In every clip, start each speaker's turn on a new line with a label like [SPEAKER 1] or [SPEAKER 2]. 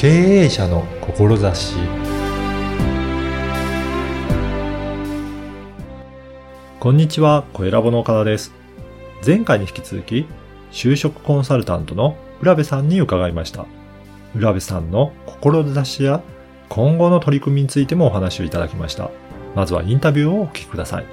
[SPEAKER 1] 経営者の志こんにちは、小ラボの岡田です。前回に引き続き、就職コンサルタントの浦部さんに伺いました。浦部さんの志や今後の取り組みについてもお話をいただきました。まずはインタビューをお聞きください。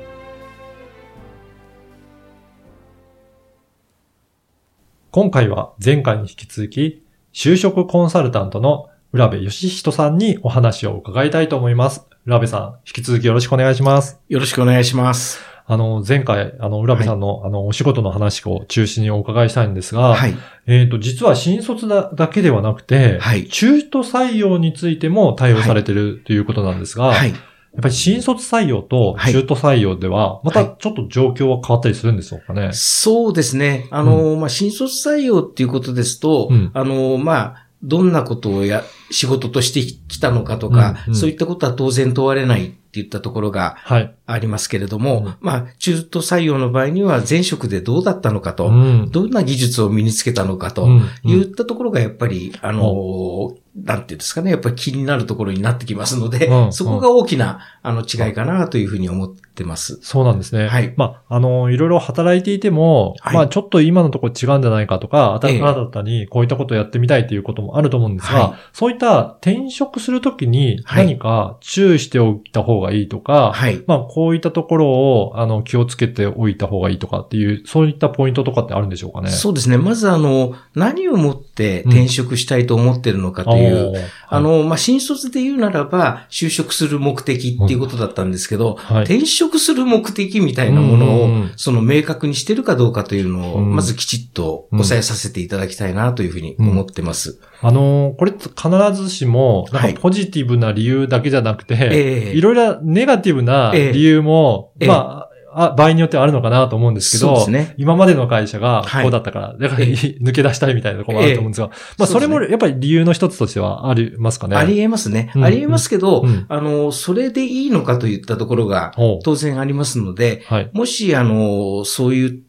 [SPEAKER 1] 今回は前回に引き続き、就職コンサルタントの浦部義人さんにお話を伺いたいと思います。浦部さん、引き続きよろしくお願いします。
[SPEAKER 2] よろしくお願いします。
[SPEAKER 1] あの、前回、あの、浦部さんの、あの、お仕事の話を中心にお伺いしたいんですが、
[SPEAKER 2] はい。
[SPEAKER 1] えっ、と、実は新卒だだけではなくて、
[SPEAKER 2] はい
[SPEAKER 1] 中途採用についても対応されているということなんですが、
[SPEAKER 2] はい。
[SPEAKER 1] やっぱり新卒採用と
[SPEAKER 2] はい
[SPEAKER 1] 中途採用では、また
[SPEAKER 2] はい
[SPEAKER 1] ちょっと状況は変わったりするんでしょうかね？
[SPEAKER 2] そうですね。あの、まあ、新卒採用っていうことですと、
[SPEAKER 1] うん
[SPEAKER 2] あの、まあ、どんなことをや、仕事としてきたのかとか、
[SPEAKER 1] うんうん。
[SPEAKER 2] そういったことは当然問われないっていったところが
[SPEAKER 1] はい。
[SPEAKER 2] ありますけれども、
[SPEAKER 1] うん。
[SPEAKER 2] まあ、中途採用の場合には前職でどうだったのかと、
[SPEAKER 1] うん。
[SPEAKER 2] どんな技術を身につけたのかと
[SPEAKER 1] うん。
[SPEAKER 2] いったところがやっぱり、あの、なんていうんですかね、やっぱり気になるところになってきますので、
[SPEAKER 1] うん。
[SPEAKER 2] そこが大きな、あの、違いかなというふうに思ってます。
[SPEAKER 1] そうなんですね。
[SPEAKER 2] はい。
[SPEAKER 1] まあ、あの、いろいろ働いていても、
[SPEAKER 2] はい。
[SPEAKER 1] まあ、ちょっと今のところ違うんじゃないかとか、
[SPEAKER 2] ええ
[SPEAKER 1] 新たにこういったことをやってみたいということもあると思うんですが、
[SPEAKER 2] は
[SPEAKER 1] そういった転職するときに
[SPEAKER 2] はい
[SPEAKER 1] 何か注意しておいた方がいいとか、
[SPEAKER 2] はい。
[SPEAKER 1] まあ、こういったところを、あの、気をつけておいた方がいいとかっていう、そういったポイントとかってあるんでしょうかね？
[SPEAKER 2] そうですね。まずあの、何をもって転職したいと思ってるのかという、
[SPEAKER 1] おー
[SPEAKER 2] あ、の、まあ、新卒で言うならば、就職する目的っていうことだったんですけど、
[SPEAKER 1] はい。
[SPEAKER 2] 転職する目的みたいなものを
[SPEAKER 1] うんうんうん、
[SPEAKER 2] その明確にしてるかどうかというのを、
[SPEAKER 1] うん
[SPEAKER 2] まずきちっと抑えさせていただきたいなというふうに思ってます。
[SPEAKER 1] あのーこれ必ずしも、なん
[SPEAKER 2] はい。
[SPEAKER 1] かポジティブな理由だけじゃなくて、
[SPEAKER 2] ええ。
[SPEAKER 1] いろいろネガティブな
[SPEAKER 2] ええ。
[SPEAKER 1] 理由も、
[SPEAKER 2] ええ。
[SPEAKER 1] まあ、あ場合によってはあるのかなと思うんですけど、
[SPEAKER 2] そうですね。
[SPEAKER 1] 今までの会社が
[SPEAKER 2] はい。
[SPEAKER 1] こうだったから、だから
[SPEAKER 2] ええ
[SPEAKER 1] 抜け出したいみたいなところもあると思うんですが、まあそれもやっぱり理由の一つとしてはありますかね。
[SPEAKER 2] ありえますね。
[SPEAKER 1] うん。
[SPEAKER 2] ありえますけど、
[SPEAKER 1] うん。
[SPEAKER 2] あの、それでいいのかといったところが当然ありますので、
[SPEAKER 1] はい。
[SPEAKER 2] もし、あの、そういった、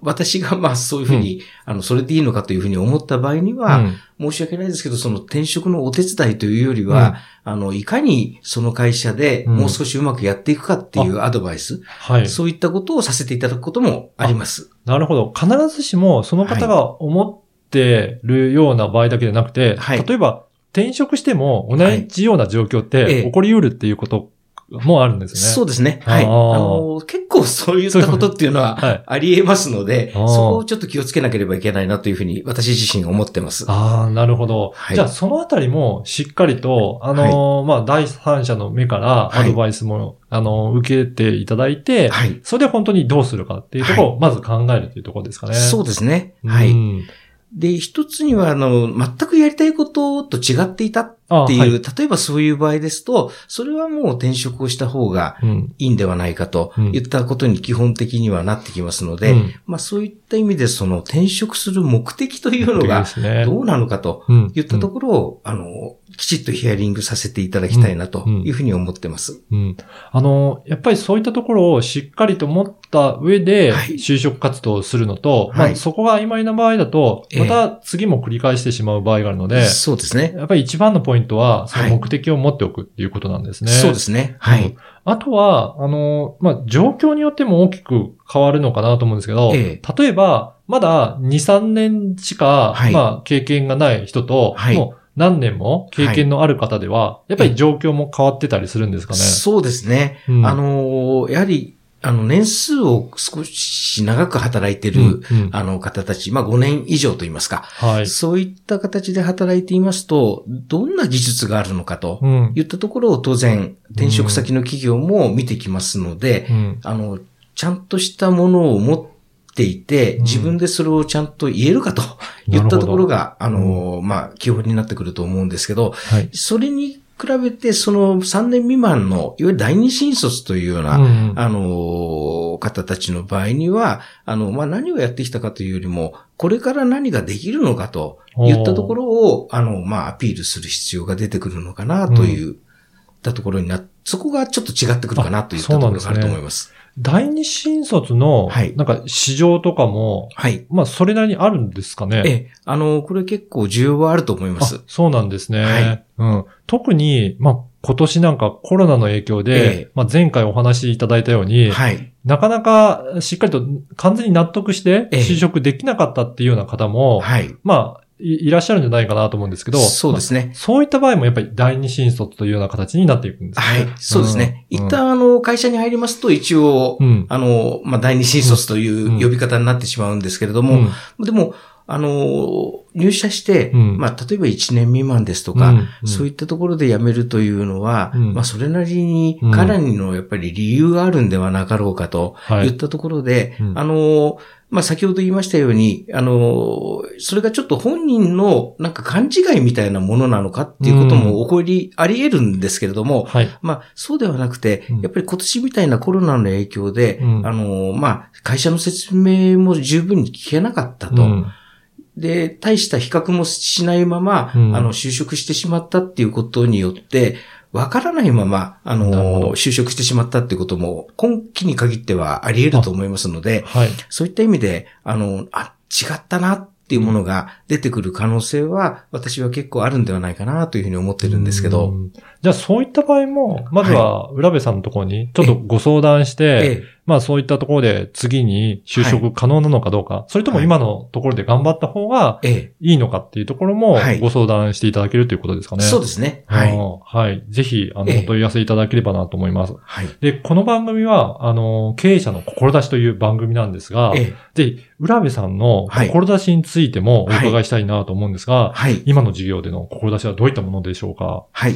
[SPEAKER 2] 私がまあそういうふうに、あの、それでいいのかというふうに思った場合には、
[SPEAKER 1] うん。
[SPEAKER 2] 申し訳ないですけど、その転職のお手伝いというよりは、あの、いかにその会社で
[SPEAKER 1] うん。
[SPEAKER 2] もう少しうまくやっていくかっていうアドバイス、
[SPEAKER 1] はい。
[SPEAKER 2] そういったことをさせていただくこともあります。
[SPEAKER 1] なるほど。必ずしもその方が思ってるような場合だけじゃなくて、
[SPEAKER 2] はい。
[SPEAKER 1] 例えば転職しても同じような状況っ
[SPEAKER 2] ええ。
[SPEAKER 1] て起こり得るっていうこともあるんですね。
[SPEAKER 2] そうですね。はい。あの、結構そういったことっていうのは
[SPEAKER 1] はい。
[SPEAKER 2] あり得ますので、そこをちょっと気をつけなければいけないなというふうに私自身思ってます。
[SPEAKER 1] ああ、なるほど。
[SPEAKER 2] はい
[SPEAKER 1] じゃあ、そのあたりもしっかりと、あのーまあ、第三者の目からアドバイスも、あのー受けていただいて、
[SPEAKER 2] はい。
[SPEAKER 1] それで本当にどうするかっていうところをまず考えるというところですかね。
[SPEAKER 2] そうですね。はい。
[SPEAKER 1] うん
[SPEAKER 2] で、一つには、あの、全くやりたいことと違っていたっていう、
[SPEAKER 1] あはい
[SPEAKER 2] 例えばそういう場合ですと、それはもう転職をした方が
[SPEAKER 1] うん。
[SPEAKER 2] いいんではないかと
[SPEAKER 1] うん
[SPEAKER 2] 言ったことに基本的にはなってきますので、
[SPEAKER 1] うん
[SPEAKER 2] まあそういった意味でその転職する目的というの
[SPEAKER 1] で
[SPEAKER 2] が。どうなのかと
[SPEAKER 1] うん
[SPEAKER 2] 言ったところを、あの、きちっとヒアリングさせていただきたいなというふうに思ってます。
[SPEAKER 1] うん。あの、やっぱりそういったところをしっかりと持った上で、
[SPEAKER 2] はい
[SPEAKER 1] 就職活動をするのと、まあ、
[SPEAKER 2] はい
[SPEAKER 1] そこが曖昧な場合だと、
[SPEAKER 2] ええ
[SPEAKER 1] また次も繰り返してしまう場合があるので、
[SPEAKER 2] そうですね。
[SPEAKER 1] やっぱり一番のポイントは、その
[SPEAKER 2] はい
[SPEAKER 1] 目的を持っておくっていうことなんですね。
[SPEAKER 2] そうですね。は
[SPEAKER 1] うん
[SPEAKER 2] い。
[SPEAKER 1] あとは、あの、まあ、状況によっても大きく変わるのかなと思うんですけど、
[SPEAKER 2] え
[SPEAKER 1] 例えば、まだ2、3年しか、
[SPEAKER 2] はい
[SPEAKER 1] まあ、経験がない人と、
[SPEAKER 2] はい
[SPEAKER 1] もう何年も経験のある方では、やっぱり状況も変わってたりするんですかね。
[SPEAKER 2] そうですね。
[SPEAKER 1] うん
[SPEAKER 2] あの、やはり、あの、年数を少し長く働いてる、
[SPEAKER 1] うんうん
[SPEAKER 2] あの方たち、まあ5年以上と言いますか。
[SPEAKER 1] はい。
[SPEAKER 2] そういった形で働いていますと、どんな技術があるのかと
[SPEAKER 1] うん。
[SPEAKER 2] いったところを当然、転職先の企業も見てきますので、
[SPEAKER 1] うん
[SPEAKER 2] あの、ちゃんとしたものを持っていて、
[SPEAKER 1] うん
[SPEAKER 2] 自分でそれをちゃんと言えるかといったところが、あの、まあ、基本になってくると思うんですけど、
[SPEAKER 1] はい。
[SPEAKER 2] それに比べて、その3年未満の、いわゆる第二新卒というような、
[SPEAKER 1] うん
[SPEAKER 2] あの、方たちの場合には、あの、まあ、何をやってきたかというよりも、これから何ができるのかと言ったところを、あの、まあ、アピールする必要が出てくるのかなという、たところにな、そこがちょっと違ってくるかなといったところがあると思います。
[SPEAKER 1] 第二新卒の、
[SPEAKER 2] はい
[SPEAKER 1] なんか市場とかも、
[SPEAKER 2] はい。
[SPEAKER 1] まあ、それなりにあるんですかね。
[SPEAKER 2] ええ、あの、これ結構需要はあると思いま
[SPEAKER 1] あ
[SPEAKER 2] す。
[SPEAKER 1] そうなんですね。
[SPEAKER 2] はい
[SPEAKER 1] うん。特に、まあ、今年なんかコロナの影響で、
[SPEAKER 2] ええ
[SPEAKER 1] まあ、前回お話しいただいたように、
[SPEAKER 2] はい。
[SPEAKER 1] なかなかしっかりと完全に納得して
[SPEAKER 2] ええ
[SPEAKER 1] 就職できなかったっていうような方も、
[SPEAKER 2] はい。
[SPEAKER 1] まあい、いらっしゃるんじゃないかなと思うんですけど、
[SPEAKER 2] そうですね。
[SPEAKER 1] まあそういった場合もやっぱり第二新卒というような形になっていくんですね。
[SPEAKER 2] はい。そうですね。
[SPEAKER 1] うん
[SPEAKER 2] 一旦、あの、会社に入りますと、一応、
[SPEAKER 1] うん。
[SPEAKER 2] あの、まあ、第二新卒という呼び方になってしまうんですけれども、でも、あの、入社して、
[SPEAKER 1] うん
[SPEAKER 2] まあ、例えば1年未満ですとか、
[SPEAKER 1] うん
[SPEAKER 2] そういったところで辞めるというのは、
[SPEAKER 1] うん
[SPEAKER 2] まあ、それなりに
[SPEAKER 1] うん
[SPEAKER 2] かなりのやっぱり理由があるんではなかろうかと
[SPEAKER 1] はい
[SPEAKER 2] 言ったところで、
[SPEAKER 1] うん
[SPEAKER 2] あの、まあ、先ほど言いましたように、あの、それがちょっと本人のなんか勘違いみたいなものなのかっていうことも起こり、あり得るんですけれども、
[SPEAKER 1] はい。
[SPEAKER 2] まあ、そうではなくて
[SPEAKER 1] うん、
[SPEAKER 2] やっぱり今年みたいなコロナの影響で、
[SPEAKER 1] うん。
[SPEAKER 2] あの、まあ、会社の説明も十分に聞けなかったと。
[SPEAKER 1] うん。
[SPEAKER 2] で、大した比較もしないまま、
[SPEAKER 1] うん。
[SPEAKER 2] あの、就職してしまったっていうことによって、わからないまま、あの、就職してしまったってことも、今期に限ってはあり得ると思いますので、
[SPEAKER 1] はい。
[SPEAKER 2] そういった意味で、あの、あ、違ったなっていうものが出てくる可能性は、私は結構あるんではないかなというふうに思ってるんですけど、
[SPEAKER 1] うん。じゃあそういった場合も、まずは浦部さんのところにちょっとご相談して、
[SPEAKER 2] ええ、
[SPEAKER 1] まあそういったところで次に就職可能なのかどうか、それとも今のところで頑張った方が
[SPEAKER 2] ええ、
[SPEAKER 1] いいのかっていうところも
[SPEAKER 2] はい
[SPEAKER 1] ご相談していただけるということですかね。
[SPEAKER 2] そうですね。はい。
[SPEAKER 1] い。はい。ぜひ、あの、
[SPEAKER 2] ええ
[SPEAKER 1] お問い合わせいただければなと思います。
[SPEAKER 2] はい。
[SPEAKER 1] で、この番組は、あの、経営者の志という番組なんですが、
[SPEAKER 2] ええ、
[SPEAKER 1] ぜひ、浦部さんの
[SPEAKER 2] はい
[SPEAKER 1] 志についてもお伺いしたいなと思うんですが、
[SPEAKER 2] はい。
[SPEAKER 1] 今の事業での志はどういったものでしょうか？
[SPEAKER 2] はい。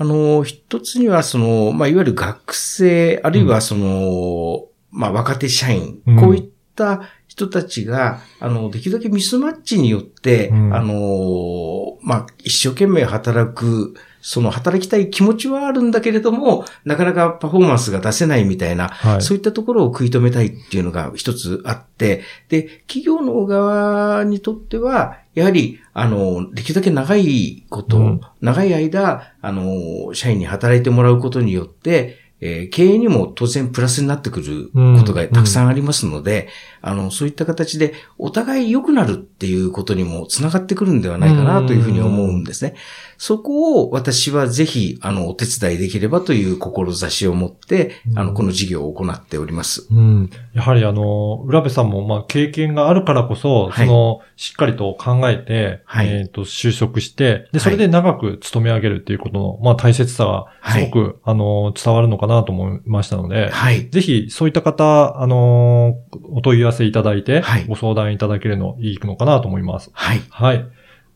[SPEAKER 2] あの、一つには、その、まあ、いわゆる学生、あるいはその、まあ、若手社員、
[SPEAKER 1] うん。
[SPEAKER 2] こういった人たちが、あの、できるだけミスマッチによって、
[SPEAKER 1] うん。
[SPEAKER 2] あの、まあ、一生懸命働く、その働きたい気持ちはあるんだけれども、なかなかパフォーマンスが出せないみたいな、
[SPEAKER 1] はい。
[SPEAKER 2] そういったところを食い止めたいっていうのが一つあって、で、企業の側にとっては、やはり、あの、できるだけ長いこと、
[SPEAKER 1] うん。
[SPEAKER 2] 長い間、あの、社員に働いてもらうことによって、えー経営にも当然プラスになってくることがたくさんありますので、あの、そういった形でお互い良くなるっていうことにもつながってくるんではないかなというふうに思うんですね。そこを私はぜひ、あの、お手伝いできればという志を持って、あの、
[SPEAKER 1] うん
[SPEAKER 2] この事業を行っております。
[SPEAKER 1] うん。やはりあの、浦部さんも、まあ、経験があるからこそ、
[SPEAKER 2] はい
[SPEAKER 1] その、しっかりと考えて、
[SPEAKER 2] はい
[SPEAKER 1] えっ、と、就職して、で、それで長く勤め上げるっていうことの、まあ、大切さが、すごく、あの、伝わるのかなと思いましたので、
[SPEAKER 2] はい。
[SPEAKER 1] ぜひ、そういった方、あの、お問い合わせいただいて、
[SPEAKER 2] はい
[SPEAKER 1] ご相談いただけるのいいのかなと思います。
[SPEAKER 2] はい。
[SPEAKER 1] はい。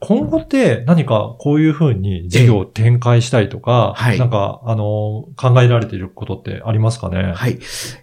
[SPEAKER 1] 今後って何かこういうふうに事業を展開したいとか、
[SPEAKER 2] はい
[SPEAKER 1] なんか、あの、考えられていることってありますかね？
[SPEAKER 2] はい。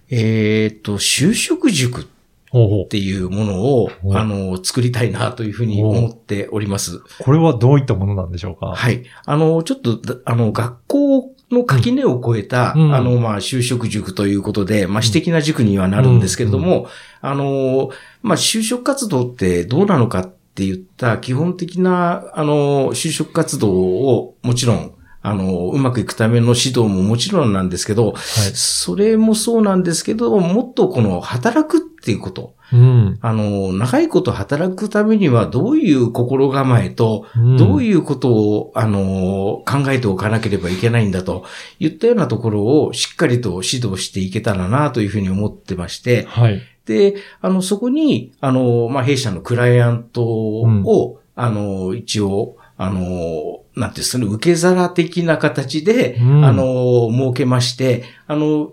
[SPEAKER 2] えっと、就職塾っていうものを、
[SPEAKER 1] お
[SPEAKER 2] あの、作りたいなというふうに思っております。
[SPEAKER 1] これはどういったものなんでしょうか？
[SPEAKER 2] はい。あの、ちょっとだ、あの、学校の垣根を超えた、
[SPEAKER 1] うん。
[SPEAKER 2] あの、まあ、就職塾ということで、まあ、私的な塾にはなるんですけれども、あの、まあ、就職活動ってどうなのかって言った基本的な、あの、就職活動をもちろん、あの、うまくいくための指導ももちろんなんですけど、
[SPEAKER 1] はい。
[SPEAKER 2] それもそうなんですけど、もっとこの働くっていうこと。
[SPEAKER 1] うん。
[SPEAKER 2] あの、長いこと働くためにはどういう心構えと、どう
[SPEAKER 1] い
[SPEAKER 2] いうことを、あの、考えておかなければいけないんだと言ったようなところをしっかりと指導していけたらなというふうに思ってまして、
[SPEAKER 1] はい。
[SPEAKER 2] で、あの、そこに、あの、まあ、弊社のクライアントを、あの、一応、あの、なんていうんですかね、受け皿的な形で、
[SPEAKER 1] うん。
[SPEAKER 2] あの、設けまして、あの、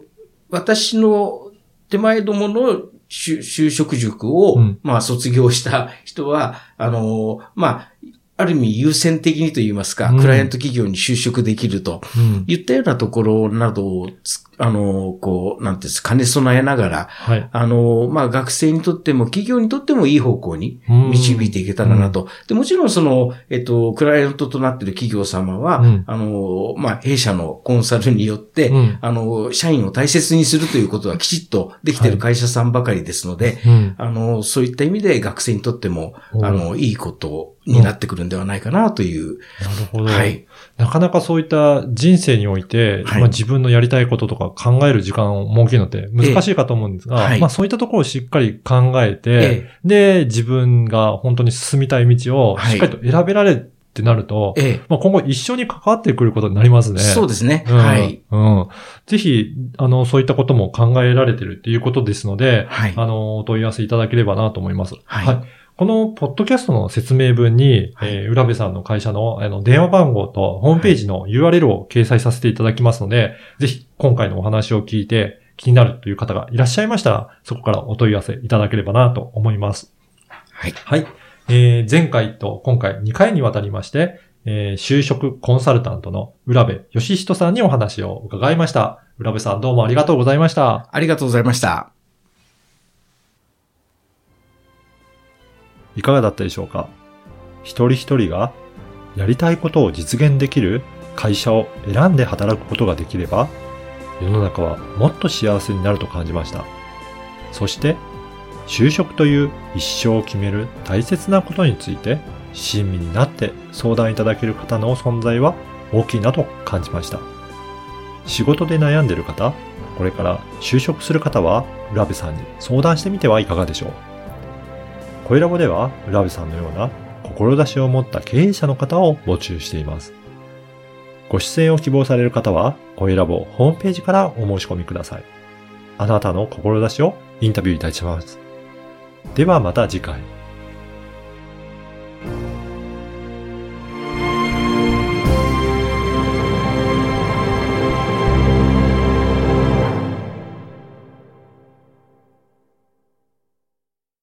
[SPEAKER 2] 私の手前どもの就就職塾を、
[SPEAKER 1] うん。
[SPEAKER 2] まあ、卒業した人は、あの、まあ、ある意味優先的にと言いますか、
[SPEAKER 1] うん
[SPEAKER 2] クライアント企業に就職できると
[SPEAKER 1] うん。
[SPEAKER 2] 言ったようなところなどをつ、あの、こう、なんていうんですか、兼ね備えながら、
[SPEAKER 1] はい。
[SPEAKER 2] あの、まあ、学生にとっても企業にとってもいい方向に
[SPEAKER 1] うん
[SPEAKER 2] 導いていけたらなと。で、もちろんその、えっと、クライアントとなっている企業様は、
[SPEAKER 1] うん
[SPEAKER 2] あの、まあ、弊社のコンサルによって、
[SPEAKER 1] うん。
[SPEAKER 2] あの、社員を大切にするということはきちっとできている会社さんばかりですので、
[SPEAKER 1] うん。
[SPEAKER 2] あの、そういった意味で学生にとっても、
[SPEAKER 1] お
[SPEAKER 2] あの、いいことになってくるんではないかなという。
[SPEAKER 1] なるほど。
[SPEAKER 2] はい。
[SPEAKER 1] なかなかそういった人生において、
[SPEAKER 2] はい
[SPEAKER 1] まあ、自分のやりたいこととか考える時間を設けるのって難しいかと思うんですが、
[SPEAKER 2] ええはい
[SPEAKER 1] まあそういったところをしっかり考えて、
[SPEAKER 2] え
[SPEAKER 1] で、自分が本当に進みたい道をしっかりと選べられるってなると、
[SPEAKER 2] ええ。
[SPEAKER 1] まあ今後一緒に関わってくることになりますね。
[SPEAKER 2] そうですね。
[SPEAKER 1] うん
[SPEAKER 2] はい。
[SPEAKER 1] うん。ぜひ、あの、そういったことも考えられてるっていうことですので、
[SPEAKER 2] はい。
[SPEAKER 1] あの、お問い合わせいただければなと思います。
[SPEAKER 2] はい
[SPEAKER 1] このポッドキャストの説明文に、
[SPEAKER 2] はい
[SPEAKER 1] えー浦部さんの会社のあの電話番号とホームページの URL を掲載させていただきますので、ぜひ今回のお話を聞いて気になるという方がいらっしゃいましたら、そこからお問い合わせいただければなと思います。
[SPEAKER 2] はい。
[SPEAKER 1] はい。えー前回と今回2回にわたりまして、えー就職コンサルタントの浦部義人さんにお話を伺いました。浦部さんどうもありがとうございました。
[SPEAKER 2] ありがとうございました。
[SPEAKER 1] いかがだったでしょうか？一人一人がやりたいことを実現できる会社を選んで働くことができれば、世の中はもっと幸せになると感じました。そして、就職という一生を決める大切なことについて、親身になって相談いただける方の存在は大きいなと感じました。仕事で悩んでいる方、これから就職する方は、浦部さんに相談してみてはいかがでしょう？声ラボでは、浦部さんのような志を持った経営者の方を募集しています。ご出演を希望される方は、声ラボホームページからお申し込みください。あなたの志をインタビューいたします。ではまた次回。